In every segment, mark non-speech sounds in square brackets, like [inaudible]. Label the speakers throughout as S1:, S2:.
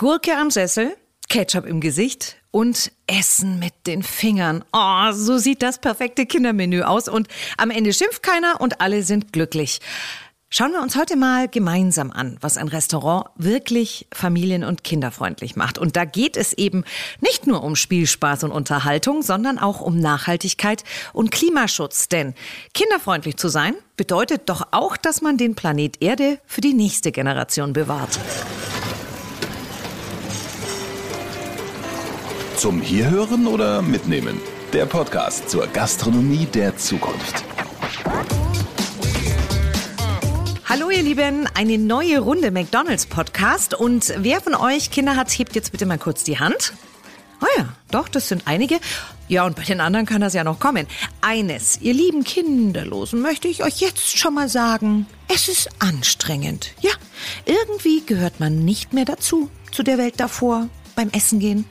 S1: Gurke am Sessel, Ketchup im Gesicht und Essen mit den Fingern. Oh, so sieht das perfekte Kindermenü aus und am Ende schimpft keiner und alle sind glücklich. Schauen wir uns heute mal gemeinsam an, was ein Restaurant wirklich familien- und kinderfreundlich macht. Und da geht es eben nicht nur um Spielspaß und Unterhaltung, sondern auch um Nachhaltigkeit und Klimaschutz. Denn kinderfreundlich zu sein bedeutet doch auch, dass man den Planet Erde für die nächste Generation bewahrt.
S2: Zum Hierhören oder Mitnehmen? Der Podcast zur Gastronomie der Zukunft.
S1: Hallo ihr Lieben, eine neue Runde McDonald's Podcast und wer von euch Kinder hat, hebt jetzt bitte mal kurz die Hand. Ah oh ja, doch, das sind einige. Ja, und bei den anderen kann das ja noch kommen. Eines, ihr lieben Kinderlosen, möchte ich euch jetzt schon mal sagen. Es ist anstrengend. Ja, irgendwie gehört man nicht mehr dazu, zu der Welt davor, beim Essen gehen.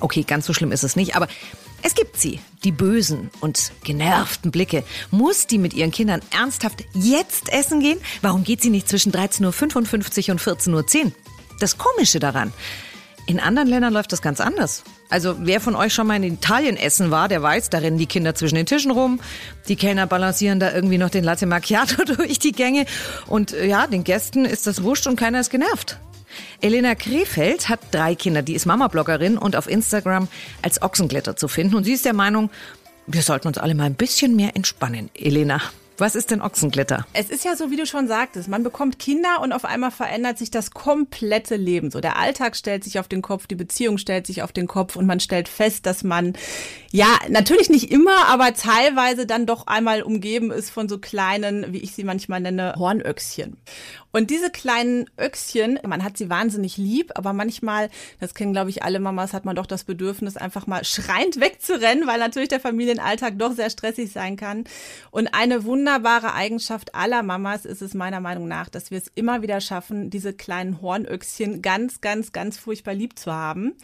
S1: Okay, ganz so schlimm ist es nicht, aber es gibt sie, die bösen und genervten Blicke. Muss die mit ihren Kindern ernsthaft jetzt essen gehen? Warum geht sie nicht zwischen 13.55 Uhr und 14.10 Uhr? Das Komische daran, in anderen Ländern läuft das ganz anders. Also wer von euch schon mal in Italien essen war, der weiß, da rennen die Kinder zwischen den Tischen rum, die Kellner balancieren da irgendwie noch den Latte Macchiato [laughs] durch die Gänge und ja, den Gästen ist das wurscht und keiner ist genervt. Elena Krefeld hat drei Kinder, die ist Mama-Bloggerin und auf Instagram als Ochsenglitter zu finden. Und sie ist der Meinung, wir sollten uns alle mal ein bisschen mehr entspannen. Elena, was ist denn Ochsenglitter?
S3: Es ist ja so, wie du schon sagtest, man bekommt Kinder und auf einmal verändert sich das komplette Leben. So der Alltag stellt sich auf den Kopf, die Beziehung stellt sich auf den Kopf und man stellt fest, dass man ja natürlich nicht immer, aber teilweise dann doch einmal umgeben ist von so kleinen, wie ich sie manchmal nenne, Hornöchschen. Und diese kleinen Öchschen, man hat sie wahnsinnig lieb, aber manchmal, das kennen glaube ich alle Mamas, hat man doch das Bedürfnis, einfach mal schreiend [laughs] wegzurennen, weil natürlich der Familienalltag doch sehr stressig sein kann. Und eine wunderbare Eigenschaft aller Mamas ist es meiner Meinung nach, dass wir es immer wieder schaffen, diese kleinen Hornöchschen ganz, ganz, ganz furchtbar lieb zu haben,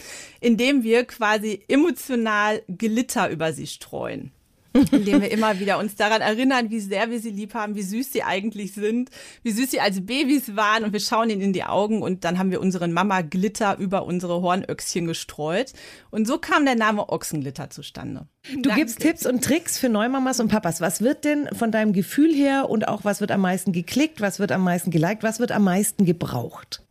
S3: indem wir quasi emotional Glitter über sie streuen indem wir immer wieder uns daran erinnern, wie sehr wir sie lieb haben, wie süß sie eigentlich sind, wie süß sie als Babys waren und wir schauen ihnen in die Augen und dann haben wir unseren Mama Glitter über unsere Hornöchschen gestreut und so kam der Name Ochsenglitter zustande.
S1: Du Danke. gibst Tipps und Tricks für Neumamas und Papas. Was wird denn von deinem Gefühl her und auch was wird am meisten geklickt, was wird am meisten geliked, was wird am meisten gebraucht?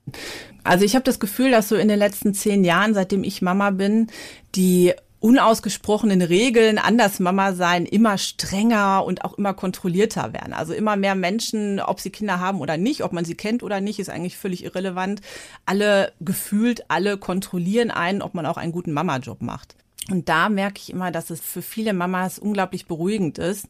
S3: Also ich habe das Gefühl, dass so in den letzten zehn Jahren, seitdem ich Mama bin, die unausgesprochenen Regeln anders Mama sein immer strenger und auch immer kontrollierter werden. Also immer mehr Menschen, ob sie Kinder haben oder nicht, ob man sie kennt oder nicht, ist eigentlich völlig irrelevant. Alle gefühlt, alle kontrollieren einen, ob man auch einen guten Mama-Job macht. Und da merke ich immer, dass es für viele Mamas unglaublich beruhigend ist,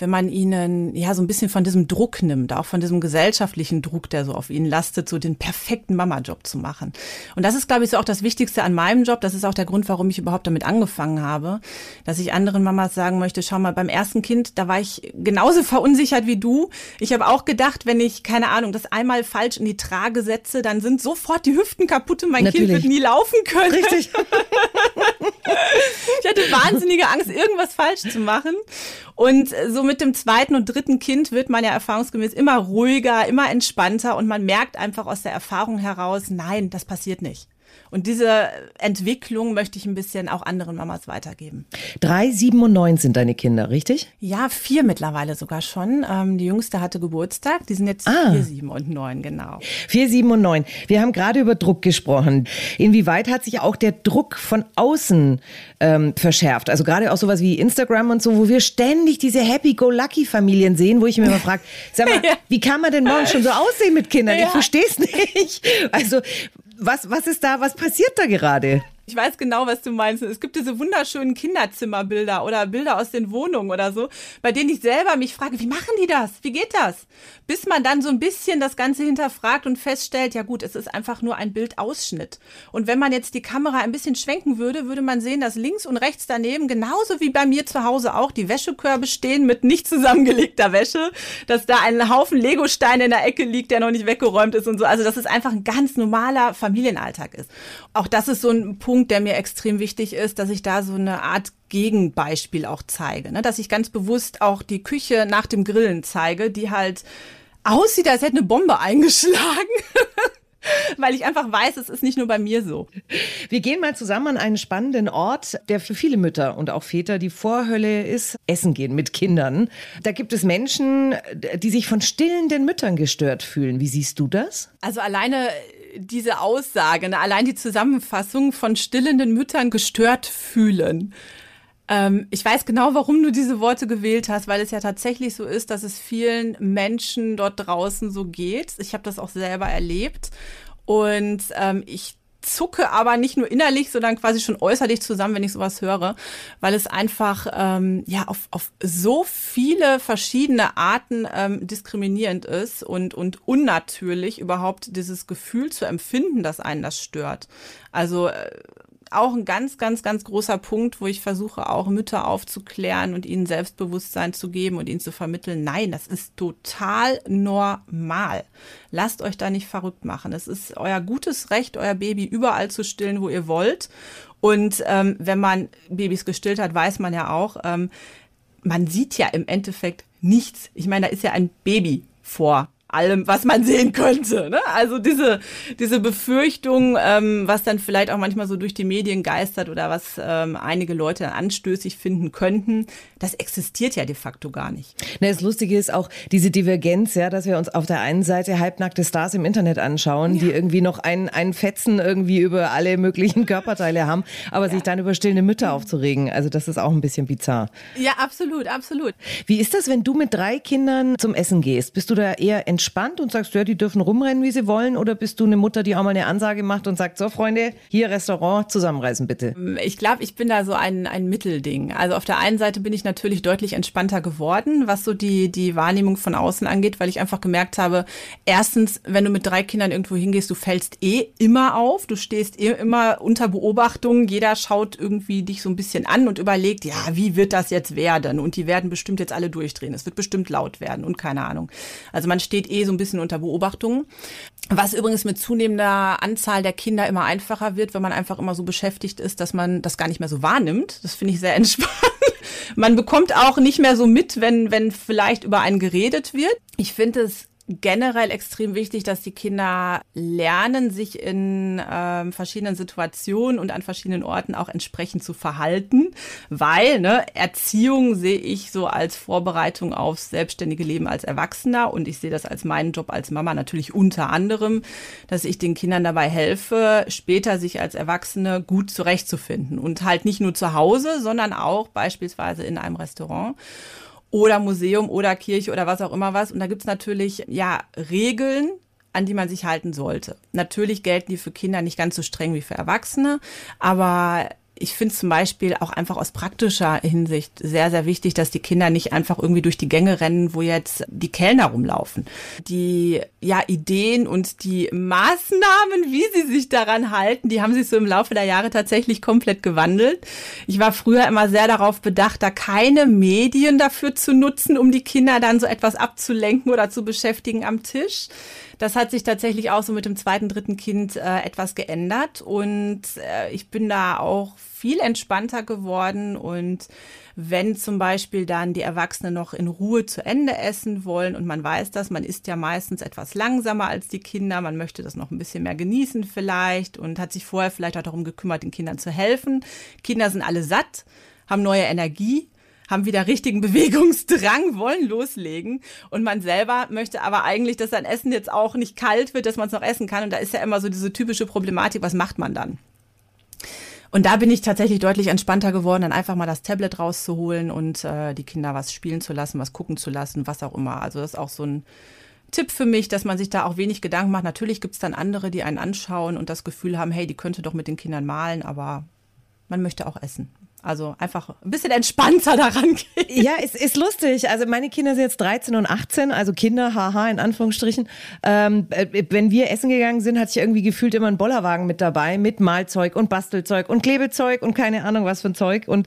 S3: wenn man ihnen ja so ein bisschen von diesem Druck nimmt, auch von diesem gesellschaftlichen Druck, der so auf ihnen lastet, so den perfekten Mama-Job zu machen. Und das ist, glaube ich, so auch das Wichtigste an meinem Job. Das ist auch der Grund, warum ich überhaupt damit angefangen habe, dass ich anderen Mamas sagen möchte, schau mal, beim ersten Kind, da war ich genauso [laughs] verunsichert wie du. Ich habe auch gedacht, wenn ich, keine Ahnung, das einmal falsch in die Trage setze, dann sind sofort die Hüften kaputt und mein Natürlich. Kind wird nie laufen können.
S1: Richtig. [laughs]
S3: ich hatte wahnsinnige Angst, irgendwas falsch zu machen. Und so mit dem zweiten und dritten Kind wird man ja erfahrungsgemäß immer ruhiger, immer entspannter und man merkt einfach aus der Erfahrung heraus, nein, das passiert nicht. Und diese Entwicklung möchte ich ein bisschen auch anderen Mamas weitergeben.
S1: Drei, sieben und neun sind deine Kinder, richtig?
S3: Ja, vier mittlerweile sogar schon. Ähm, die jüngste hatte Geburtstag. Die sind jetzt ah. vier, sieben und neun, genau.
S1: Vier, sieben und neun. Wir haben gerade über Druck gesprochen. Inwieweit hat sich auch der Druck von außen ähm, verschärft? Also gerade auch sowas wie Instagram und so, wo wir ständig diese Happy-Go-Lucky-Familien sehen, wo ich mir immer frage, sag mal, [laughs] ja. wie kann man denn morgen schon so aussehen mit Kindern? Ja. Ich verstehe es nicht. Also was, was ist da, was passiert da gerade?
S3: Ich weiß genau, was du meinst. Es gibt diese wunderschönen Kinderzimmerbilder oder Bilder aus den Wohnungen oder so, bei denen ich selber mich frage, wie machen die das? Wie geht das? Bis man dann so ein bisschen das Ganze hinterfragt und feststellt, ja gut, es ist einfach nur ein Bildausschnitt. Und wenn man jetzt die Kamera ein bisschen schwenken würde, würde man sehen, dass links und rechts daneben, genauso wie bei mir zu Hause auch, die Wäschekörbe stehen mit nicht zusammengelegter Wäsche, dass da ein Haufen Legosteine in der Ecke liegt, der noch nicht weggeräumt ist und so. Also, dass es einfach ein ganz normaler Familienalltag ist. Auch das ist so ein Punkt, Punkt, der mir extrem wichtig ist, dass ich da so eine Art Gegenbeispiel auch zeige. Ne? Dass ich ganz bewusst auch die Küche nach dem Grillen zeige, die halt aussieht, als hätte eine Bombe eingeschlagen. [laughs] Weil ich einfach weiß, es ist nicht nur bei mir so.
S1: Wir gehen mal zusammen an einen spannenden Ort, der für viele Mütter und auch Väter die Vorhölle ist, Essen gehen mit Kindern. Da gibt es Menschen, die sich von stillenden Müttern gestört fühlen. Wie siehst du das?
S3: Also alleine diese Aussage, ne, allein die Zusammenfassung von stillenden Müttern gestört fühlen. Ähm, ich weiß genau, warum du diese Worte gewählt hast, weil es ja tatsächlich so ist, dass es vielen Menschen dort draußen so geht. Ich habe das auch selber erlebt. Und ähm, ich zucke aber nicht nur innerlich, sondern quasi schon äußerlich zusammen, wenn ich sowas höre, weil es einfach ähm, ja auf, auf so viele verschiedene Arten ähm, diskriminierend ist und, und unnatürlich überhaupt dieses Gefühl zu empfinden, dass einen das stört. Also äh, auch ein ganz, ganz, ganz großer Punkt, wo ich versuche, auch Mütter aufzuklären und ihnen Selbstbewusstsein zu geben und ihnen zu vermitteln, nein, das ist total normal. Lasst euch da nicht verrückt machen. Es ist euer gutes Recht, euer Baby überall zu stillen, wo ihr wollt. Und ähm, wenn man Babys gestillt hat, weiß man ja auch, ähm, man sieht ja im Endeffekt nichts. Ich meine, da ist ja ein Baby vor allem, was man sehen könnte. Ne? Also diese, diese Befürchtung, ähm, was dann vielleicht auch manchmal so durch die Medien geistert oder was ähm, einige Leute anstößig finden könnten, das existiert ja de facto gar nicht.
S1: Na, das Lustige ist auch diese Divergenz, ja, dass wir uns auf der einen Seite halbnackte Stars im Internet anschauen, ja. die irgendwie noch ein, ein Fetzen irgendwie über alle möglichen Körperteile haben, aber ja. sich dann über stillende Mütter aufzuregen. Also das ist auch ein bisschen bizarr.
S3: Ja, absolut, absolut.
S1: Wie ist das, wenn du mit drei Kindern zum Essen gehst? Bist du da eher entspannt und sagst, ja, die dürfen rumrennen, wie sie wollen? Oder bist du eine Mutter, die auch mal eine Ansage macht und sagt, so Freunde, hier Restaurant, zusammenreißen bitte?
S3: Ich glaube, ich bin da so ein, ein Mittelding. Also auf der einen Seite bin ich natürlich deutlich entspannter geworden, was so die, die Wahrnehmung von außen angeht, weil ich einfach gemerkt habe, erstens, wenn du mit drei Kindern irgendwo hingehst, du fällst eh immer auf, du stehst eh immer unter Beobachtung, jeder schaut irgendwie dich so ein bisschen an und überlegt, ja, wie wird das jetzt werden? Und die werden bestimmt jetzt alle durchdrehen. Es wird bestimmt laut werden und keine Ahnung. Also man steht eh so ein bisschen unter Beobachtung. Was übrigens mit zunehmender Anzahl der Kinder immer einfacher wird, wenn man einfach immer so beschäftigt ist, dass man das gar nicht mehr so wahrnimmt. Das finde ich sehr [laughs] entspannt. Man bekommt auch nicht mehr so mit, wenn, wenn vielleicht über einen geredet wird. Ich finde es generell extrem wichtig, dass die Kinder lernen, sich in ähm, verschiedenen Situationen und an verschiedenen Orten auch entsprechend zu verhalten, weil ne, Erziehung sehe ich so als Vorbereitung aufs selbstständige Leben als Erwachsener. Und ich sehe das als meinen Job als Mama natürlich unter anderem, dass ich den Kindern dabei helfe, später sich als Erwachsene gut zurechtzufinden. Und halt nicht nur zu Hause, sondern auch beispielsweise in einem Restaurant oder Museum oder Kirche oder was auch immer was. Und da gibt's natürlich ja Regeln, an die man sich halten sollte. Natürlich gelten die für Kinder nicht ganz so streng wie für Erwachsene, aber ich finde zum Beispiel auch einfach aus praktischer Hinsicht sehr, sehr wichtig, dass die Kinder nicht einfach irgendwie durch die Gänge rennen, wo jetzt die Kellner rumlaufen. Die ja, Ideen und die Maßnahmen, wie sie sich daran halten, die haben sich so im Laufe der Jahre tatsächlich komplett gewandelt. Ich war früher immer sehr darauf bedacht, da keine Medien dafür zu nutzen, um die Kinder dann so etwas abzulenken oder zu beschäftigen am Tisch. Das hat sich tatsächlich auch so mit dem zweiten, dritten Kind äh, etwas geändert. Und äh, ich bin da auch viel entspannter geworden. Und wenn zum Beispiel dann die Erwachsenen noch in Ruhe zu Ende essen wollen und man weiß das, man isst ja meistens etwas langsamer als die Kinder, man möchte das noch ein bisschen mehr genießen vielleicht und hat sich vorher vielleicht auch darum gekümmert, den Kindern zu helfen. Kinder sind alle satt, haben neue Energie haben wieder richtigen [laughs] Bewegungsdrang, wollen loslegen. Und man selber möchte aber eigentlich, dass sein Essen jetzt auch nicht kalt wird, dass man es noch essen kann. Und da ist ja immer so diese typische Problematik, was macht man dann? Und da bin ich tatsächlich deutlich entspannter geworden, dann einfach mal das Tablet rauszuholen und äh, die Kinder was spielen zu lassen, was gucken zu lassen, was auch immer. Also das ist auch so ein Tipp für mich, dass man sich da auch wenig Gedanken macht. Natürlich gibt's dann andere, die einen anschauen und das Gefühl haben, hey, die könnte doch mit den Kindern malen, aber man möchte auch essen. Also einfach ein bisschen entspannter [laughs] daran gehen.
S1: Ja, es ist lustig. Also meine Kinder sind jetzt 13 und 18, also Kinder, haha, in Anführungsstrichen. Ähm, äh, wenn wir essen gegangen sind, hatte ich irgendwie gefühlt immer einen Bollerwagen mit dabei, mit Malzeug und Bastelzeug und Klebezeug und keine Ahnung was für ein Zeug. Und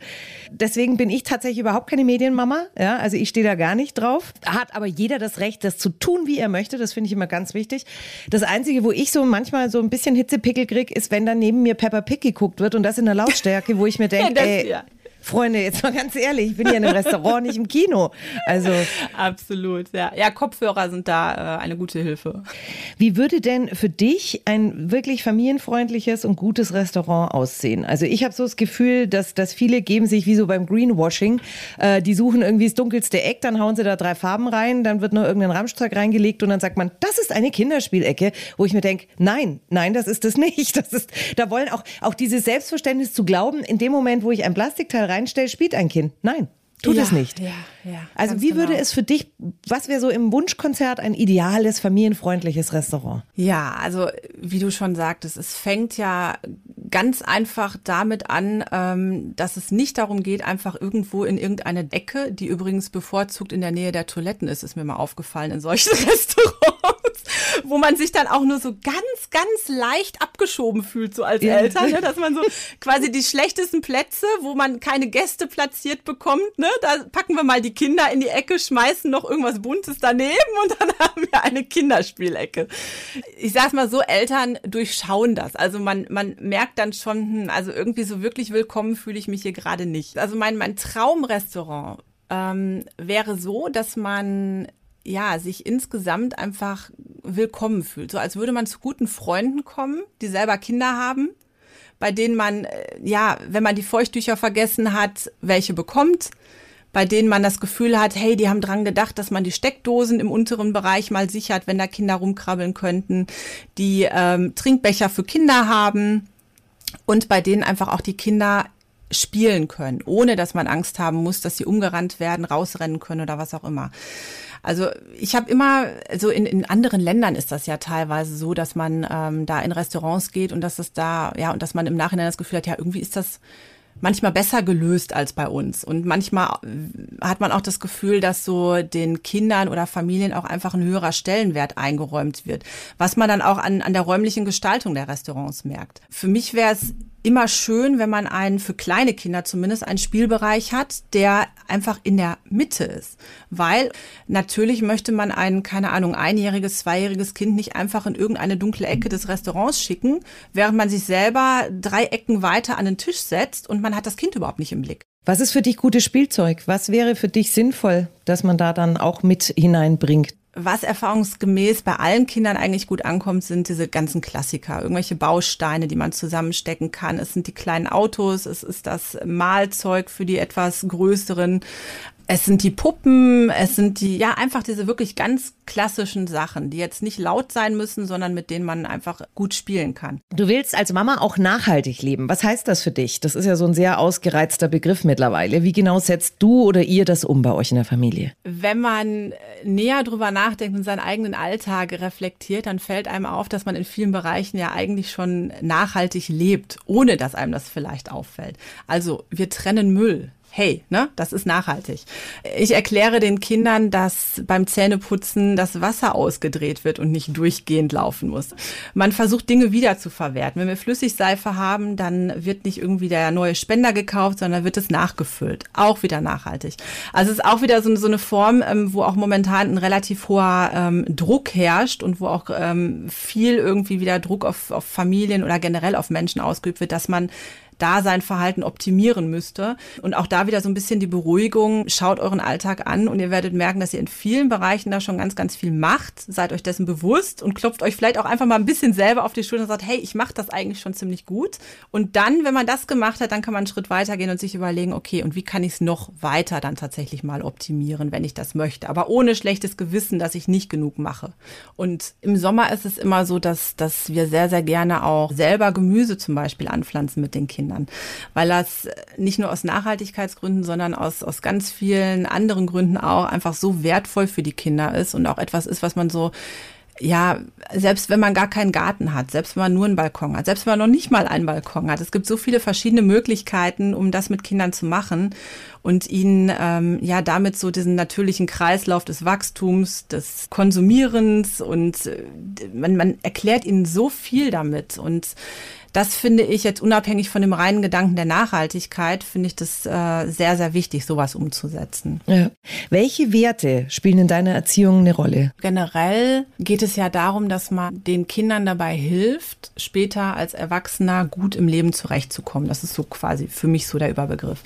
S1: deswegen bin ich tatsächlich überhaupt keine Medienmama. Ja, also ich stehe da gar nicht drauf. Hat aber jeder das Recht, das zu tun, wie er möchte. Das finde ich immer ganz wichtig. Das Einzige, wo ich so manchmal so ein bisschen Hitzepickel krieg, ist, wenn dann neben mir Pepper Pig geguckt wird und das in der Lautstärke, wo ich mir [laughs] denke, ey, ja. Freunde, jetzt mal ganz ehrlich, ich bin hier in einem Restaurant, nicht im Kino. Also
S3: absolut, ja. Ja, Kopfhörer sind da äh, eine gute Hilfe.
S1: Wie würde denn für dich ein wirklich familienfreundliches und gutes Restaurant aussehen? Also ich habe so das Gefühl, dass, dass viele geben sich wie so beim Greenwashing, äh, die suchen irgendwie das dunkelste Eck, dann hauen sie da drei Farben rein, dann wird nur irgendein Ramschzeug reingelegt und dann sagt man, das ist eine Kinderspielecke, wo ich mir denke, nein, nein, das ist es nicht. Das ist, da wollen auch, auch dieses Selbstverständnis zu glauben, in dem Moment, wo ich ein Plastikteil reinstelle, spielt ein Kind. Nein. Tut
S3: ja,
S1: es nicht.
S3: Ja, ja,
S1: also wie genau. würde es für dich, was wäre so im Wunschkonzert ein ideales, familienfreundliches Restaurant?
S3: Ja, also wie du schon sagtest, es fängt ja ganz einfach damit an, ähm, dass es nicht darum geht, einfach irgendwo in irgendeine Ecke, die übrigens bevorzugt in der Nähe der Toiletten ist, ist mir mal aufgefallen in solchen [laughs] Restaurants, wo man sich dann auch nur so ganz, ganz leicht abgeschoben fühlt, so als ja. Eltern, ne? dass man so quasi die schlechtesten Plätze, wo man keine Gäste platziert bekommt, ne? da packen wir mal die Kinder in die Ecke, schmeißen noch irgendwas Buntes daneben und dann [laughs] haben wir eine Kinderspielecke. Ich sag's mal so, Eltern durchschauen das. Also man, man merkt dann schon, hm, also irgendwie so wirklich willkommen fühle ich mich hier gerade nicht. Also mein, mein Traumrestaurant ähm, wäre so, dass man ja, sich insgesamt einfach willkommen fühlt. So als würde man zu guten Freunden kommen, die selber Kinder haben, bei denen man, äh, ja, wenn man die Feuchttücher vergessen hat, welche bekommt, bei denen man das Gefühl hat, hey, die haben dran gedacht, dass man die Steckdosen im unteren Bereich mal sichert, wenn da Kinder rumkrabbeln könnten, die ähm, Trinkbecher für Kinder haben und bei denen einfach auch die Kinder spielen können, ohne dass man Angst haben muss, dass sie umgerannt werden, rausrennen können oder was auch immer. Also ich habe immer, so in, in anderen Ländern ist das ja teilweise so, dass man ähm, da in Restaurants geht und dass es da, ja, und dass man im Nachhinein das Gefühl hat, ja, irgendwie ist das manchmal besser gelöst als bei uns. Und manchmal hat man auch das Gefühl, dass so den Kindern oder Familien auch einfach ein höherer Stellenwert eingeräumt wird, was man dann auch an, an der räumlichen Gestaltung der Restaurants merkt. Für mich wäre es immer schön, wenn man einen, für kleine Kinder zumindest, einen Spielbereich hat, der einfach in der Mitte ist. Weil natürlich möchte man ein, keine Ahnung, einjähriges, zweijähriges Kind nicht einfach in irgendeine dunkle Ecke des Restaurants schicken, während man sich selber drei Ecken weiter an den Tisch setzt und man hat das Kind überhaupt nicht im Blick.
S1: Was ist für dich gutes Spielzeug? Was wäre für dich sinnvoll, dass man da dann auch mit hineinbringt?
S3: Was erfahrungsgemäß bei allen Kindern eigentlich gut ankommt, sind diese ganzen Klassiker, irgendwelche Bausteine, die man zusammenstecken kann. Es sind die kleinen Autos, es ist das Mahlzeug für die etwas größeren. Es sind die Puppen, es sind die, ja, einfach diese wirklich ganz klassischen Sachen, die jetzt nicht laut sein müssen, sondern mit denen man einfach gut spielen kann.
S1: Du willst als Mama auch nachhaltig leben. Was heißt das für dich? Das ist ja so ein sehr ausgereizter Begriff mittlerweile. Wie genau setzt du oder ihr das um bei euch in der Familie?
S3: Wenn man näher drüber nachdenkt und seinen eigenen Alltag reflektiert, dann fällt einem auf, dass man in vielen Bereichen ja eigentlich schon nachhaltig lebt, ohne dass einem das vielleicht auffällt. Also wir trennen Müll hey, ne, das ist nachhaltig. Ich erkläre den Kindern, dass beim Zähneputzen das Wasser ausgedreht wird und nicht durchgehend laufen muss. Man versucht Dinge wieder zu verwerten. Wenn wir Flüssigseife haben, dann wird nicht irgendwie der neue Spender gekauft, sondern wird es nachgefüllt. Auch wieder nachhaltig. Also es ist auch wieder so, so eine Form, ähm, wo auch momentan ein relativ hoher ähm, Druck herrscht und wo auch ähm, viel irgendwie wieder Druck auf, auf Familien oder generell auf Menschen ausgeübt wird, dass man da sein Verhalten optimieren müsste. Und auch da wieder so ein bisschen die Beruhigung, schaut euren Alltag an und ihr werdet merken, dass ihr in vielen Bereichen da schon ganz, ganz viel macht. Seid euch dessen bewusst und klopft euch vielleicht auch einfach mal ein bisschen selber auf die Schulter und sagt, hey, ich mache das eigentlich schon ziemlich gut. Und dann, wenn man das gemacht hat, dann kann man einen Schritt weitergehen und sich überlegen, okay, und wie kann ich es noch weiter dann tatsächlich mal optimieren, wenn ich das möchte. Aber ohne schlechtes Gewissen, dass ich nicht genug mache. Und im Sommer ist es immer so, dass, dass wir sehr, sehr gerne auch selber Gemüse zum Beispiel anpflanzen mit den Kindern. Kindern, weil das nicht nur aus Nachhaltigkeitsgründen, sondern aus, aus ganz vielen anderen Gründen auch einfach so wertvoll für die Kinder ist und auch etwas ist, was man so ja, selbst wenn man gar keinen Garten hat, selbst wenn man nur einen Balkon hat, selbst wenn man noch nicht mal einen Balkon hat, es gibt so viele verschiedene Möglichkeiten, um das mit Kindern zu machen und ihnen ähm, ja damit so diesen natürlichen Kreislauf des Wachstums, des Konsumierens und äh, man, man erklärt ihnen so viel damit und das finde ich jetzt unabhängig von dem reinen Gedanken der Nachhaltigkeit, finde ich das äh, sehr, sehr wichtig, sowas umzusetzen.
S1: Ja. Welche Werte spielen in deiner Erziehung eine Rolle?
S3: Generell geht es ja darum, dass man den Kindern dabei hilft, später als Erwachsener gut im Leben zurechtzukommen. Das ist so quasi für mich so der Überbegriff.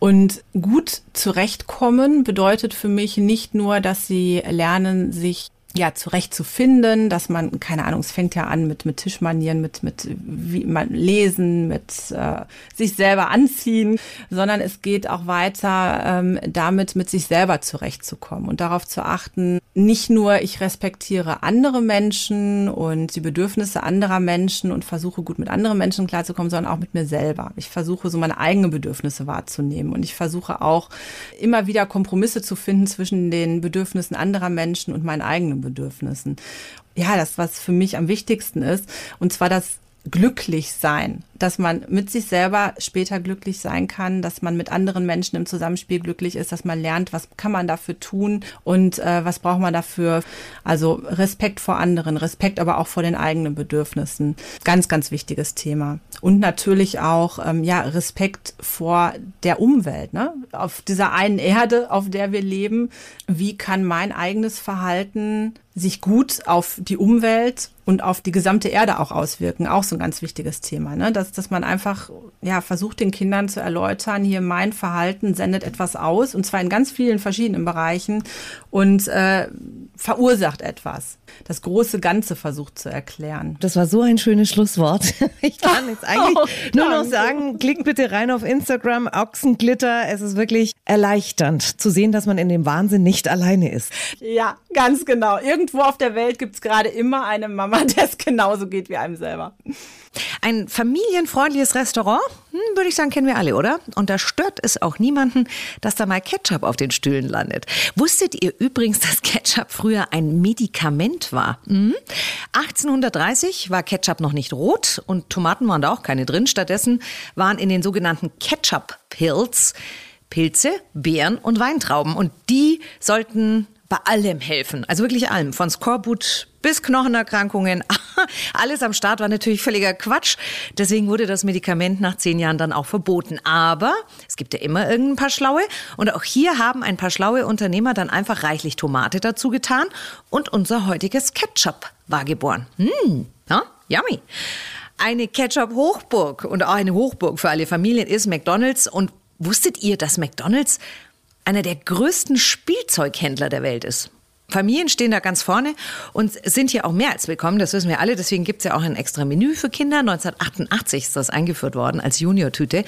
S3: Und gut zurechtkommen bedeutet für mich nicht nur, dass sie lernen, sich ja, zurechtzufinden, dass man, keine Ahnung, es fängt ja an mit, mit Tischmanieren, mit, mit wie man lesen, mit äh, sich selber anziehen, sondern es geht auch weiter ähm, damit, mit sich selber zurechtzukommen und darauf zu achten, nicht nur ich respektiere andere Menschen und die Bedürfnisse anderer Menschen und versuche gut mit anderen Menschen klarzukommen, sondern auch mit mir selber. Ich versuche so meine eigenen Bedürfnisse wahrzunehmen und ich versuche auch immer wieder Kompromisse zu finden zwischen den Bedürfnissen anderer Menschen und meinen eigenen Bedürfnissen. Ja, das, was für mich am wichtigsten ist, und zwar das glücklich sein, dass man mit sich selber später glücklich sein kann, dass man mit anderen Menschen im Zusammenspiel glücklich ist, dass man lernt, was kann man dafür tun und äh, was braucht man dafür. Also Respekt vor anderen, Respekt aber auch vor den eigenen Bedürfnissen. Ganz, ganz wichtiges Thema. Und natürlich auch ähm, ja Respekt vor der Umwelt. Ne? Auf dieser einen Erde, auf der wir leben, wie kann mein eigenes Verhalten sich gut auf die Umwelt und auf die gesamte Erde auch auswirken. Auch so ein ganz wichtiges Thema, ne? Dass, dass man einfach ja, versucht, den Kindern zu erläutern, hier mein Verhalten sendet etwas aus und zwar in ganz vielen verschiedenen Bereichen und äh, verursacht etwas. Das große Ganze versucht zu erklären.
S1: Das war so ein schönes Schlusswort. [laughs] Ich kann [laughs] jetzt eigentlich oh, nur noch sagen, klickt bitte rein auf Instagram, Ochsenglitter. Es ist wirklich erleichternd zu sehen, dass man in dem Wahnsinn nicht alleine ist.
S3: Ja, ganz genau. Irgendwo auf der Welt gibt es gerade immer eine Mama, [laughs] der es genauso geht wie einem selber.
S1: Ein familienfreundliches Restaurant, hm, würde ich sagen, kennen wir alle, oder? Und da stört es auch niemanden, dass da mal Ketchup auf den Stühlen landet. Wusstet ihr übrigens, dass Ketchup früher ein Medikament war? Hm? 1830 war Ketchup noch nicht rot und Tomaten waren da auch keine drin. Stattdessen waren in den sogenannten Ketchup-Pills Pilze, Beeren und Weintrauben. Und die sollten bei allem helfen. Also wirklich allem. Von Skorbut bis Knochenerkrankungen. [laughs] Alles am Start war natürlich völliger Quatsch. Deswegen wurde das Medikament nach zehn Jahren dann auch verboten. Aber es gibt ja immer irgendein paar Schlaue. Und auch hier haben ein paar schlaue Unternehmer dann einfach reichlich Tomate dazu getan. Und unser heutiges Ketchup war geboren. Hm, ja, yummy. Eine Ketchup-Hochburg und auch eine Hochburg für alle Familien ist McDonald's. Und wusstet ihr, dass McDonald's einer der größten Spielzeughändler der Welt ist. Familien stehen da ganz vorne und sind hier auch mehr als willkommen, das wissen wir alle. Deswegen gibt es ja auch ein extra Menü für Kinder. 1988 ist das eingeführt worden als Junior-Tüte.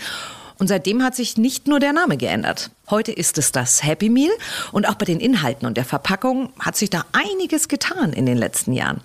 S1: Und seitdem hat sich nicht nur der Name geändert. Heute ist es das Happy Meal und auch bei den Inhalten und der Verpackung hat sich da einiges getan in den letzten Jahren.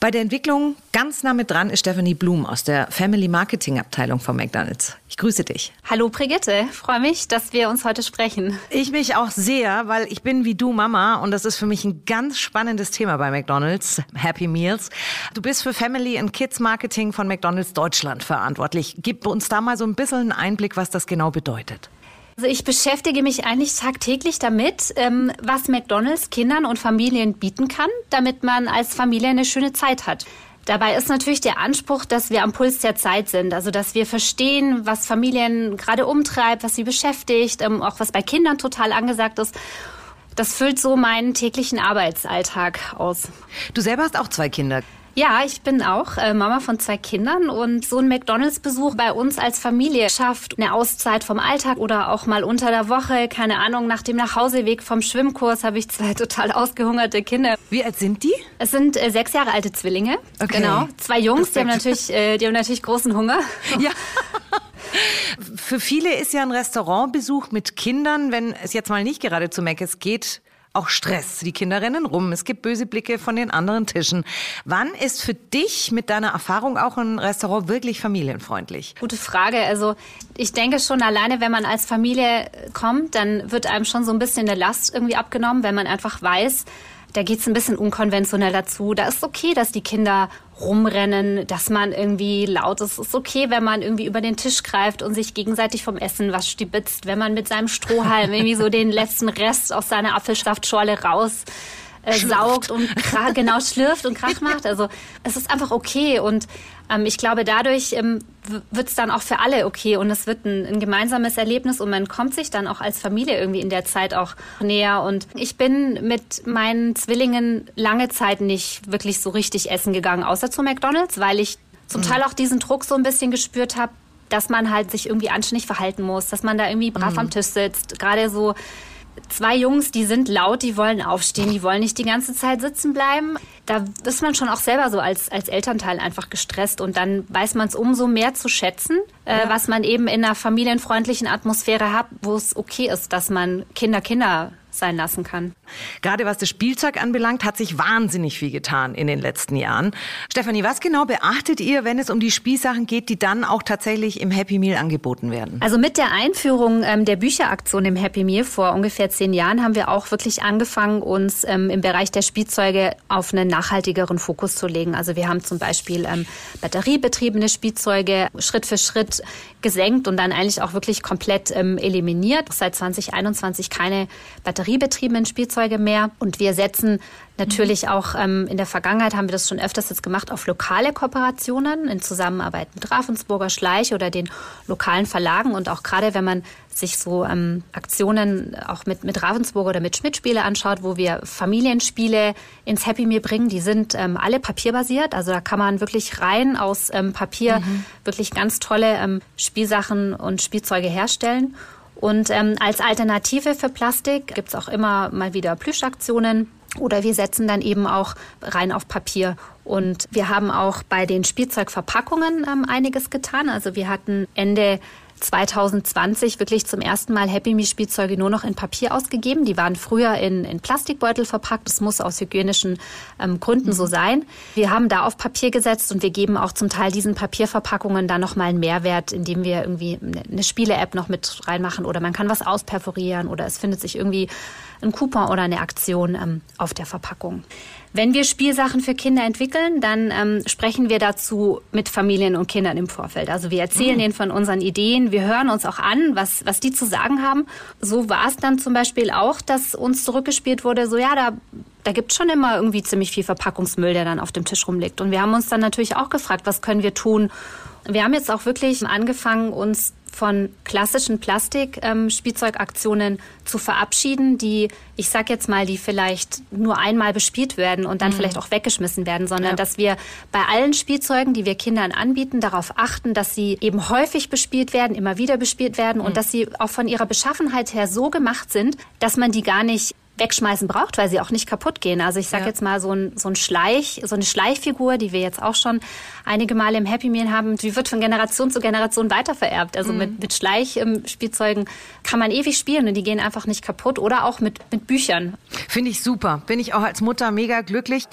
S1: Bei der Entwicklung ganz nah mit dran ist Stephanie Blum aus der Family Marketing Abteilung von McDonald's. Ich grüße dich.
S4: Hallo Brigitte, freue mich, dass wir uns heute sprechen.
S1: Ich mich auch sehr, weil ich bin wie du Mama und das ist für mich ein ganz spannendes Thema bei McDonald's, Happy Meals. Du bist für Family and Kids Marketing von McDonald's Deutschland verantwortlich. Gib uns da mal so ein bisschen einen Einblick, was das genau bedeutet.
S4: Also ich beschäftige mich eigentlich tagtäglich damit, ähm, was McDonald's Kindern und Familien bieten kann, damit man als Familie eine schöne Zeit hat. Dabei ist natürlich der Anspruch, dass wir am Puls der Zeit sind, also dass wir verstehen, was Familien gerade umtreibt, was sie beschäftigt, ähm, auch was bei Kindern total angesagt ist. Das füllt so meinen täglichen Arbeitsalltag aus.
S1: Du selber hast auch zwei Kinder.
S4: Ja, ich bin auch äh, Mama von zwei Kindern und so ein McDonalds-Besuch bei uns als Familie schafft eine Auszeit vom Alltag oder auch mal unter der Woche, keine Ahnung, nach dem Nachhauseweg vom Schwimmkurs habe ich zwei total ausgehungerte Kinder.
S1: Wie alt sind die?
S4: Es sind äh, sechs Jahre alte Zwillinge. Okay. Genau. Zwei Jungs, die haben natürlich, äh, die haben natürlich großen Hunger. [laughs]
S1: Ja. Für viele ist ja ein Restaurantbesuch mit Kindern, wenn es jetzt mal nicht gerade zu Meckes geht, auch Stress. Die Kinder rennen rum. Es gibt böse Blicke von den anderen Tischen. Wann ist für dich mit deiner Erfahrung auch ein Restaurant wirklich familienfreundlich?
S4: Gute Frage. Also ich denke schon alleine, wenn man als Familie kommt, dann wird einem schon so ein bisschen eine Last irgendwie abgenommen, wenn man einfach weiß, da geht es ein bisschen unkonventionell dazu. Da ist okay, dass die Kinder rumrennen, dass man irgendwie laut ist. Es ist okay, wenn man irgendwie über den Tisch greift und sich gegenseitig vom Essen was stibitzt, wenn man mit seinem Strohhalm irgendwie so den letzten Rest aus seiner Apfelsaftschorle raus äh, saugt und genau schlürft und Krach macht. Also es ist einfach okay und ähm, ich glaube, dadurch ähm, wird es dann auch für alle okay und es wird ein, ein, gemeinsames Erlebnis und man kommt sich dann auch als Familie irgendwie in der Zeit auch näher. Und ich bin mit meinen Zwillingen lange Zeit nicht wirklich so richtig essen gegangen, außer zu McDonald's, weil ich zum mhm. Teil auch diesen Druck so ein bisschen gespürt habe, dass man halt sich irgendwie anständig verhalten muss, dass man da irgendwie brav mhm. am Tisch sitzt. Gerade so zwei Jungs, die sind laut, die wollen aufstehen, die wollen nicht die ganze Zeit sitzen bleiben. Da ist man schon auch selber so als, als Elternteil einfach gestresst und dann weiß man es umso mehr zu schätzen, äh, ja. was man eben in einer familienfreundlichen Atmosphäre hat, wo es okay ist, dass man Kinder Kinder sein lassen kann.
S1: Gerade was das Spielzeug anbelangt, hat sich wahnsinnig viel getan in den letzten Jahren. Stefanie, was genau beachtet ihr, wenn es um die Spielsachen geht, die dann auch tatsächlich im Happy Meal angeboten werden?
S4: Also mit der Einführung ähm, der Bücheraktion im Happy Meal vor ungefähr zehn Jahren haben wir auch wirklich angefangen, uns ähm, im Bereich der Spielzeuge auf einen nachhaltigeren Fokus zu legen. Also wir haben zum Beispiel ähm, batteriebetriebene Spielzeuge Schritt für Schritt gesenkt und dann eigentlich auch wirklich komplett ähm, eliminiert. Seit 2021 keine batteriebetriebenen Spielzeuge mehr. Und wir setzen natürlich mhm. auch ähm, in der Vergangenheit haben wir das schon öfters jetzt gemacht auf lokale Kooperationen in Zusammenarbeit mit Ravensburger Schleich oder den lokalen Verlagen und auch gerade wenn man sich so ähm, Aktionen auch mit, mit Ravensburg oder mit Schmidt-Spiele anschaut, wo wir Familienspiele ins Happy Meal bringen, die sind ähm, alle papierbasiert. Also da kann man wirklich rein aus ähm, Papier mhm. wirklich ganz tolle ähm, Spielsachen und Spielzeuge herstellen. Und ähm, als Alternative für Plastik gibt's auch immer mal wieder Plüschaktionen. Oder wir setzen dann eben auch rein auf Papier. Und wir haben auch bei den Spielzeugverpackungen ähm, einiges getan. Also wir hatten Ende 2020 wirklich zum ersten Mal Happy Me Spielzeuge nur noch in Papier ausgegeben. Die waren früher in, in Plastikbeutel verpackt. Das muss aus hygienischen ähm, Gründen mhm. so sein. Wir haben da auf Papier gesetzt und wir geben auch zum Teil diesen Papierverpackungen da nochmal einen Mehrwert, indem wir irgendwie eine Spiele-App noch mit reinmachen oder man kann was ausperforieren oder es findet sich irgendwie ein Coupon oder eine Aktion ähm, auf der Verpackung. Wenn wir Spielsachen für Kinder entwickeln, dann ähm, sprechen wir dazu mit Familien und Kindern im Vorfeld. Also wir erzählen mhm. ihnen von unseren Ideen, wir hören uns auch an, was, was die zu sagen haben. So war es dann zum Beispiel auch, dass uns zurückgespielt wurde, so ja, da da gibt schon immer irgendwie ziemlich viel Verpackungsmüll, der dann auf dem Tisch rumliegt. Und wir haben uns dann natürlich auch gefragt, was können wir tun? Wir haben jetzt auch wirklich angefangen, uns von klassischen Plastik-Spielzeugaktionen ähm, zu verabschieden, die, ich sag jetzt mal, die vielleicht nur einmal bespielt werden und dann mhm. vielleicht auch weggeschmissen werden, sondern ja. dass wir bei allen Spielzeugen, die wir Kindern anbieten, darauf achten, dass sie eben häufig bespielt werden, immer wieder bespielt werden mhm. und dass sie auch von ihrer Beschaffenheit her so gemacht sind, dass man die gar nicht wegschmeißen braucht, weil sie auch nicht kaputt gehen. Also ich sage ja. jetzt mal so ein, so ein Schleich, so eine Schleichfigur, die wir jetzt auch schon einige Male im Happy Meal haben, die wird von Generation zu Generation weitervererbt. Also mhm. mit, mit Schleichspielzeugen kann man ewig spielen und die gehen einfach nicht kaputt oder auch mit, mit Büchern.
S1: Finde ich super. Bin ich auch als Mutter mega glücklich.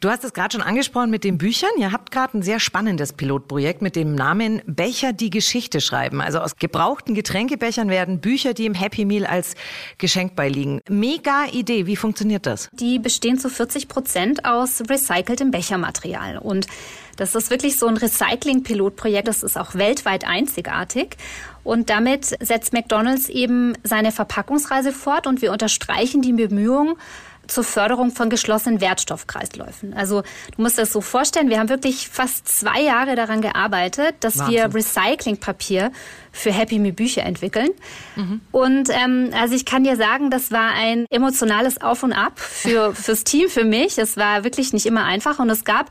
S1: Du hast es gerade schon angesprochen mit den Büchern. Ihr habt gerade ein sehr spannendes Pilotprojekt mit dem Namen Becher, die Geschichte schreiben. Also aus gebrauchten Getränkebechern werden Bücher, die im Happy Meal als Geschenk beiliegen. Mega Idee. Wie funktioniert das?
S4: Die bestehen zu 40 Prozent aus recyceltem Bechermaterial. Und das ist wirklich so ein Recycling-Pilotprojekt. Das ist auch weltweit einzigartig. Und damit setzt McDonald's eben seine Verpackungsreise fort und wir unterstreichen die Bemühungen, zur Förderung von geschlossenen Wertstoffkreisläufen. Also du musst das so vorstellen, wir haben wirklich fast zwei Jahre daran gearbeitet, dass Wahnsinn. wir Recyclingpapier für Happy Me Bücher entwickeln. Mhm. Und ähm, also ich kann dir sagen, das war ein emotionales Auf und Ab für [laughs] fürs Team, für mich. Es war wirklich nicht immer einfach und es gab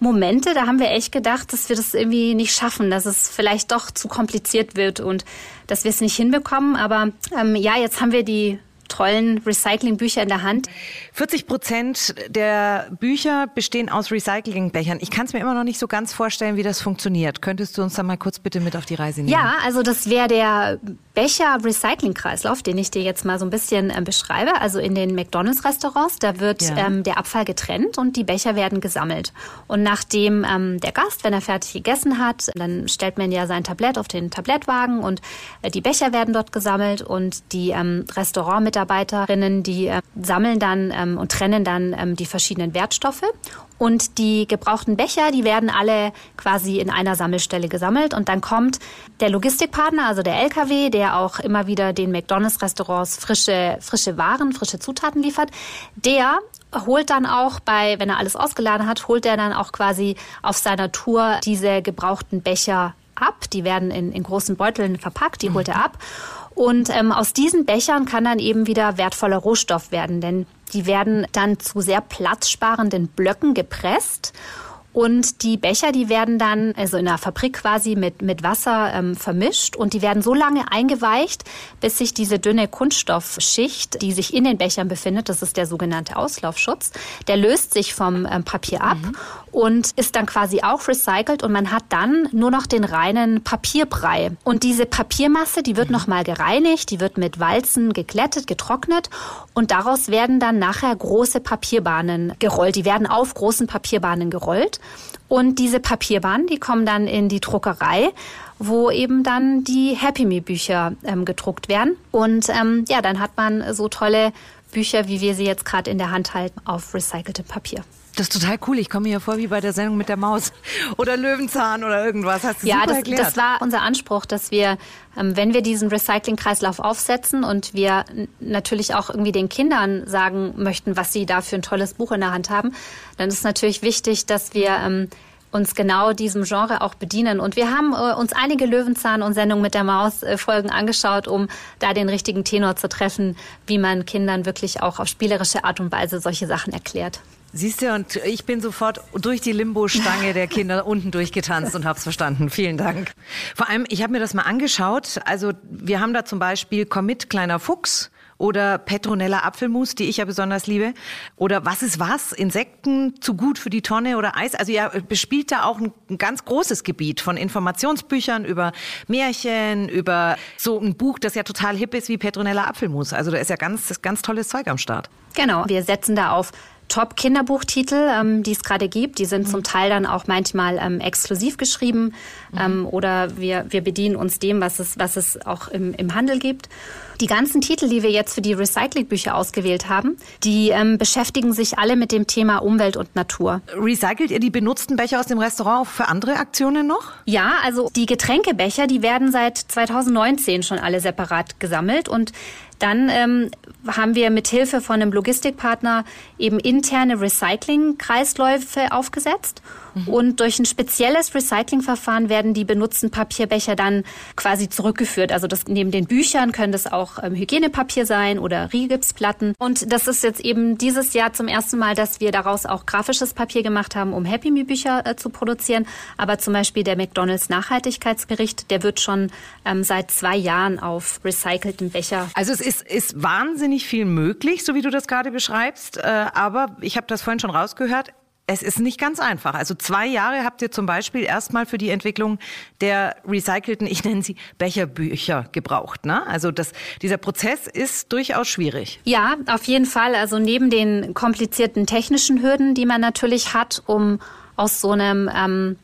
S4: Momente, da haben wir echt gedacht, dass wir das irgendwie nicht schaffen, dass es vielleicht doch zu kompliziert wird und dass wir es nicht hinbekommen. Aber ähm, ja, jetzt haben wir die tollen Recyclingbücher in der Hand.
S1: 40 Prozent der Bücher bestehen aus Recyclingbechern. Ich kann es mir immer noch nicht so ganz vorstellen, wie das funktioniert. Könntest du uns da mal kurz bitte mit auf die Reise nehmen?
S4: Ja, also das wäre der Becher-Recycling-Kreislauf, den ich dir jetzt mal so ein bisschen äh, beschreibe. Also in den McDonalds-Restaurants, da wird ja. ähm, der Abfall getrennt und die Becher werden gesammelt. Und nachdem ähm, der Gast, wenn er fertig gegessen hat, dann stellt man ja sein Tablett auf den Tablettwagen und äh, die Becher werden dort gesammelt und die ähm, Restaurantmitarbeiterinnen, die äh, sammeln dann ähm, und trennen dann ähm, die verschiedenen Wertstoffe und die gebrauchten Becher, die werden alle quasi in einer Sammelstelle gesammelt. Und dann kommt der Logistikpartner, also der LKW, der auch immer wieder den McDonalds-Restaurants frische, frische Waren, frische Zutaten liefert. Der holt dann auch bei, wenn er alles ausgeladen hat, holt er dann auch quasi auf seiner Tour diese gebrauchten Becher ab. Die werden in, in großen Beuteln verpackt, die holt er ab. Und ähm, aus diesen Bechern kann dann eben wieder wertvoller Rohstoff werden, denn die werden dann zu sehr platzsparenden Blöcken gepresst und die Becher, die werden dann, also in der Fabrik quasi mit, mit Wasser ähm, vermischt und die werden so lange eingeweicht, bis sich diese dünne Kunststoffschicht, die sich in den Bechern befindet, das ist der sogenannte Auslaufschutz, der löst sich vom ähm, Papier ab mhm. und ist dann quasi auch recycelt und man hat dann nur noch den reinen Papierbrei. Und diese Papiermasse, die wird mhm. nochmal gereinigt, die wird mit Walzen geglättet, getrocknet und daraus werden dann nachher große Papierbahnen gerollt. Die werden auf großen Papierbahnen gerollt. Und diese Papierbahnen, die kommen dann in die Druckerei, wo eben dann die Happy Me Bücher ähm, gedruckt werden. Und ähm, ja, dann hat man so tolle Bücher, wie wir sie jetzt gerade in der Hand halten, auf recyceltem Papier.
S1: Das ist total cool. Ich komme mir vor wie bei der Sendung mit der Maus [laughs] oder Löwenzahn oder irgendwas. Hast du
S4: ja,
S1: das,
S4: erklärt. das war unser Anspruch, dass wir, ähm, wenn wir diesen Recycling-Kreislauf aufsetzen und wir natürlich auch irgendwie den Kindern sagen möchten, was sie da für ein tolles Buch in der Hand haben, dann ist natürlich wichtig, dass wir ähm, uns genau diesem Genre auch bedienen. Und wir haben äh, uns einige Löwenzahn und Sendungen mit der Maus äh, Folgen angeschaut, um da den richtigen Tenor zu treffen, wie man Kindern wirklich auch auf spielerische Art und Weise solche Sachen erklärt.
S1: Siehst du, und ich bin sofort durch die Limbo-Stange der Kinder [laughs] unten durchgetanzt und hab's verstanden. Vielen Dank. Vor allem, ich habe mir das mal angeschaut. Also wir haben da zum Beispiel Komm mit, kleiner Fuchs oder Petronella Apfelmus, die ich ja besonders liebe. Oder was ist was? Insekten zu gut für die Tonne oder Eis? Also ihr bespielt da auch ein, ein, ganz großes Gebiet von Informationsbüchern über Märchen, über so ein Buch, das ja total hip ist wie Petronella Apfelmus. Also da ist ja ganz, ganz tolles Zeug am Start.
S4: Genau. Wir setzen da auf Top-Kinderbuchtitel, ähm, die es gerade gibt. Die sind mhm. zum Teil dann auch manchmal ähm, exklusiv geschrieben mhm. ähm, oder wir, wir bedienen uns dem, was es, was es auch im, im Handel gibt. Die ganzen Titel, die wir jetzt für die Recyclingbücher ausgewählt haben, die ähm, beschäftigen sich alle mit dem Thema Umwelt und Natur.
S1: Recycelt ihr die benutzten Becher aus dem Restaurant auch für andere Aktionen noch?
S4: Ja, also die Getränkebecher, die werden seit 2019 schon alle separat gesammelt und dann ähm, haben wir mit Hilfe von einem Logistikpartner eben interne Recycling-Kreisläufe aufgesetzt. Mhm. Und durch ein spezielles Recyclingverfahren werden die benutzten Papierbecher dann quasi zurückgeführt. Also das, neben den Büchern können das auch ähm, Hygienepapier sein oder Rigipsplatten. Und das ist jetzt eben dieses Jahr zum ersten Mal, dass wir daraus auch grafisches Papier gemacht haben, um Happy Me Bücher äh, zu produzieren. Aber zum Beispiel der McDonald's Nachhaltigkeitsgericht, der wird schon ähm, seit zwei Jahren auf recycelten Becher.
S1: Also es ist, ist wahnsinnig viel möglich, so wie du das gerade beschreibst. Äh, aber ich habe das vorhin schon rausgehört. Es ist nicht ganz einfach. Also zwei Jahre habt ihr zum Beispiel erstmal für die Entwicklung der recycelten, ich nenne sie Becherbücher gebraucht. Ne? Also das, dieser Prozess ist durchaus schwierig.
S4: Ja, auf jeden Fall. Also neben den komplizierten technischen Hürden, die man natürlich hat, um aus so einem ähm,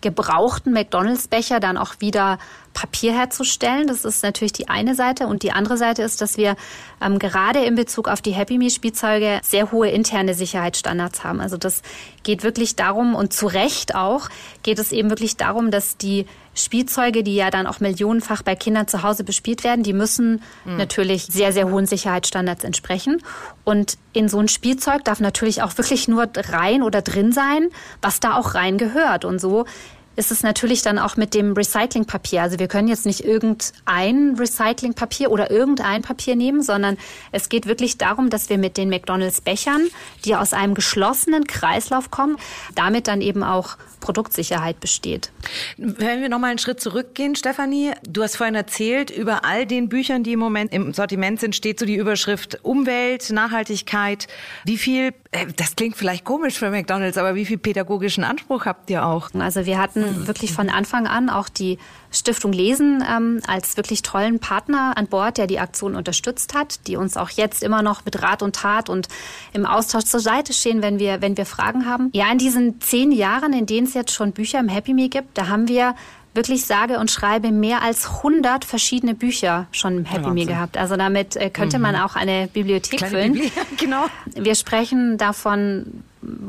S4: gebrauchten McDonalds-Becher dann auch wieder Papier herzustellen. Das ist natürlich die eine Seite. Und die andere Seite ist, dass wir ähm, gerade in Bezug auf die Happy Me Spielzeuge sehr hohe interne Sicherheitsstandards haben. Also das geht wirklich darum und zu Recht auch geht es eben wirklich darum, dass die Spielzeuge, die ja dann auch millionenfach bei Kindern zu Hause bespielt werden, die müssen mhm. natürlich sehr, sehr hohen Sicherheitsstandards entsprechen. Und in so ein Spielzeug darf natürlich auch wirklich nur rein oder drin sein, was da auch rein gehört. Und so ist es natürlich dann auch mit dem Recyclingpapier. Also wir können jetzt nicht irgendein Recyclingpapier oder irgendein Papier nehmen, sondern es geht wirklich darum, dass wir mit den McDonalds Bechern, die aus einem geschlossenen Kreislauf kommen, damit dann eben auch Produktsicherheit besteht.
S1: Wenn wir noch mal einen Schritt zurückgehen, Stefanie, du hast vorhin erzählt, über all den Büchern, die im Moment im Sortiment sind, steht so die Überschrift Umwelt, Nachhaltigkeit. Wie viel, äh, das klingt vielleicht komisch für McDonald's, aber wie viel pädagogischen Anspruch habt ihr auch?
S4: Also wir hatten wirklich von Anfang an auch die Stiftung Lesen ähm, als wirklich tollen Partner an Bord, der die Aktion unterstützt hat, die uns auch jetzt immer noch mit Rat und Tat und im Austausch zur Seite stehen, wenn wir, wenn wir Fragen haben. Ja, in diesen zehn Jahren, in denen es jetzt schon Bücher im Happy Me gibt, da haben wir wirklich sage und schreibe mehr als 100 verschiedene Bücher schon im Happy Me gehabt. Also damit äh, könnte mhm. man auch eine Bibliothek
S1: Kleine
S4: füllen.
S1: Bibli [laughs] genau.
S4: Wir sprechen davon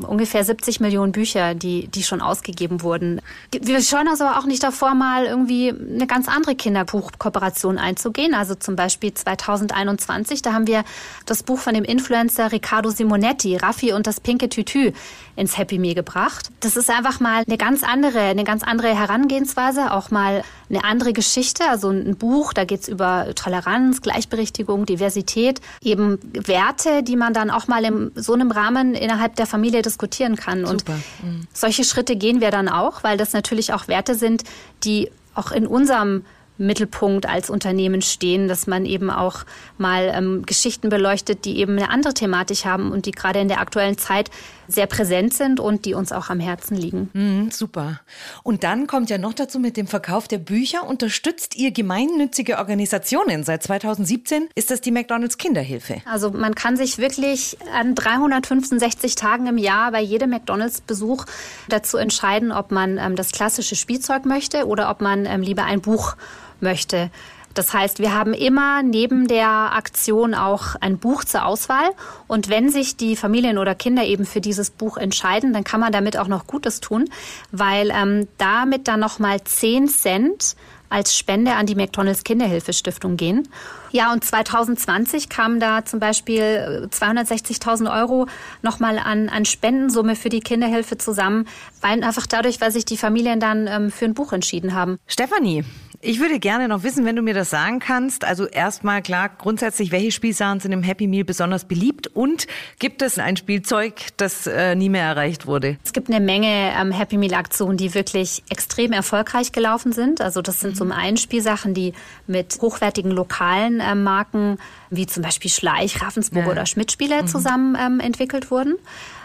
S4: ungefähr 70 Millionen Bücher, die, die schon ausgegeben wurden. Wir scheuen uns aber auch nicht davor, mal irgendwie eine ganz andere Kinderbuchkooperation einzugehen. Also zum Beispiel 2021, da haben wir das Buch von dem Influencer Riccardo Simonetti, Raffi und das pinke Tütü, ins Happy Meal gebracht. Das ist einfach mal eine ganz andere, eine ganz andere Herangehensweise, auch mal eine andere Geschichte. Also ein Buch, da geht's über Toleranz, Gleichberechtigung, Diversität, eben Werte, die man dann auch mal in so einem Rahmen innerhalb der Familie diskutieren kann. Und
S1: Super. Mhm.
S4: solche Schritte gehen wir dann auch, weil das natürlich auch Werte sind, die auch in unserem Mittelpunkt als Unternehmen stehen, dass man eben auch mal ähm, Geschichten beleuchtet, die eben eine andere Thematik haben und die gerade in der aktuellen Zeit sehr präsent sind und die uns auch am Herzen liegen.
S1: Mhm, super. Und dann kommt ja noch dazu mit dem Verkauf der Bücher, unterstützt ihr gemeinnützige Organisationen. Seit 2017 ist das die McDonalds Kinderhilfe.
S4: Also man kann sich wirklich an 365 Tagen im Jahr bei jedem McDonalds-Besuch dazu entscheiden, ob man ähm, das klassische Spielzeug möchte oder ob man ähm, lieber ein Buch möchte. Das heißt, wir haben immer neben der Aktion auch ein Buch zur Auswahl. Und wenn sich die Familien oder Kinder eben für dieses Buch entscheiden, dann kann man damit auch noch Gutes tun, weil ähm, damit dann nochmal 10 Cent als Spende an die McDonalds Kinderhilfestiftung gehen. Ja, und 2020 kamen da zum Beispiel 260.000 Euro nochmal an, an Spendensumme für die Kinderhilfe zusammen, weil einfach dadurch, weil sich die Familien dann ähm, für ein Buch entschieden haben.
S1: Stefanie, ich würde gerne noch wissen, wenn du mir das sagen kannst. Also erstmal klar, grundsätzlich, welche Spielsachen sind im Happy Meal besonders beliebt und gibt es ein Spielzeug, das äh, nie mehr erreicht wurde?
S4: Es gibt eine Menge ähm, Happy Meal Aktionen, die wirklich extrem erfolgreich gelaufen sind. Also das sind zum einen Spielsachen, die mit hochwertigen lokalen ähm, Marken wie zum Beispiel Schleich, Ravensburg
S1: Ja.
S4: oder Schmidt-Spiele zusammen ähm, entwickelt wurden.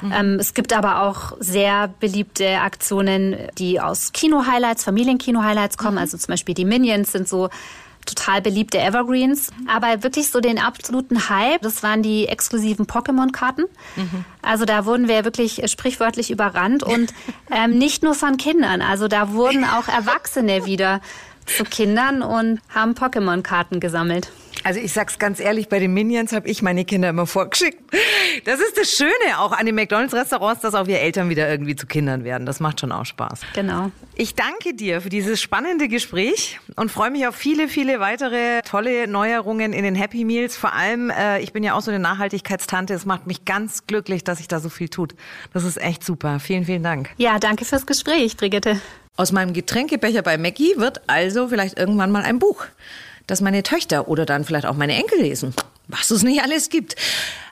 S4: Ähm, es gibt aber auch sehr beliebte Aktionen, die aus Kino-Highlights, Familienkino-Highlights kommen. Also zum Beispiel die Minions sind so total beliebte Evergreens. Aber wirklich so den absoluten Hype, das waren die exklusiven Pokémon-Karten. Also da wurden wir wirklich sprichwörtlich überrannt und [laughs] ähm, nicht nur von Kindern. Also da wurden auch Erwachsene wieder zu Kindern und haben Pokémon-Karten gesammelt.
S1: Also ich sag's ganz ehrlich, bei den Minions habe ich meine Kinder immer vorgeschickt. Das ist das Schöne auch an den McDonalds-Restaurants, dass auch wir Eltern wieder irgendwie zu Kindern werden. Das macht schon auch Spaß.
S4: Genau.
S1: Ich danke dir für dieses spannende Gespräch und freue mich auf viele, viele weitere tolle Neuerungen in den Happy Meals. Vor allem, äh, ich bin ja auch so eine Nachhaltigkeitstante. Es macht mich ganz glücklich, dass sich da so viel tut. Das ist echt super. Vielen, vielen Dank.
S4: Ja, danke fürs Gespräch, Brigitte.
S1: Aus meinem Getränkebecher bei Mackie wird also vielleicht irgendwann mal ein Buch, das meine Töchter oder dann vielleicht auch meine Enkel lesen. Was es nicht alles gibt.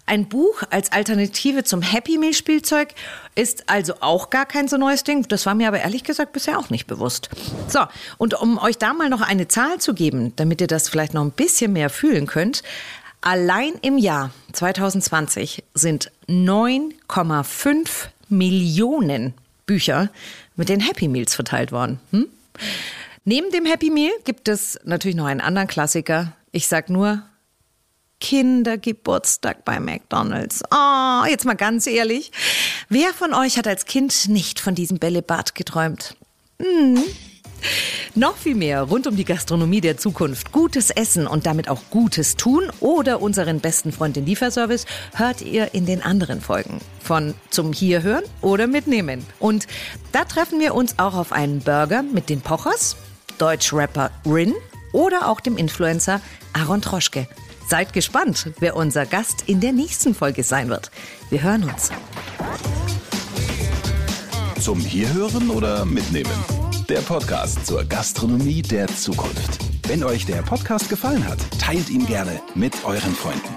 S1: Ein Buch als Alternative zum Happy Meal Spielzeug ist also auch gar kein so neues Ding. Das war mir aber ehrlich gesagt bisher auch nicht bewusst. So, und um euch da mal noch eine Zahl zu geben, damit ihr das vielleicht noch ein bisschen mehr fühlen könnt. Allein im Jahr 2020 sind 9,5 Millionen Bücher mit den Happy Meals verteilt worden. Hm? Neben dem Happy Meal gibt es natürlich noch einen anderen Klassiker. Ich sag nur Kindergeburtstag bei McDonald's. Oh, jetzt mal ganz ehrlich. Wer von euch hat als Kind nicht von diesem Bällebad geträumt? Hm. Noch viel mehr rund um die Gastronomie der Zukunft, gutes Essen und damit auch gutes Tun oder unseren besten Freund den Lieferservice hört ihr in den anderen Folgen von zum Hierhören oder mitnehmen. Und da treffen wir uns auch auf einen Burger mit den Pochers, Deutschrapper Rin oder auch dem Influencer Aaron Troschke. Seid gespannt, wer unser Gast in der nächsten Folge sein wird. Wir hören uns.
S2: Zum Hierhören oder Mitnehmen? Der Podcast zur Gastronomie der Zukunft. Wenn euch der Podcast gefallen hat, teilt ihn gerne mit euren Freunden.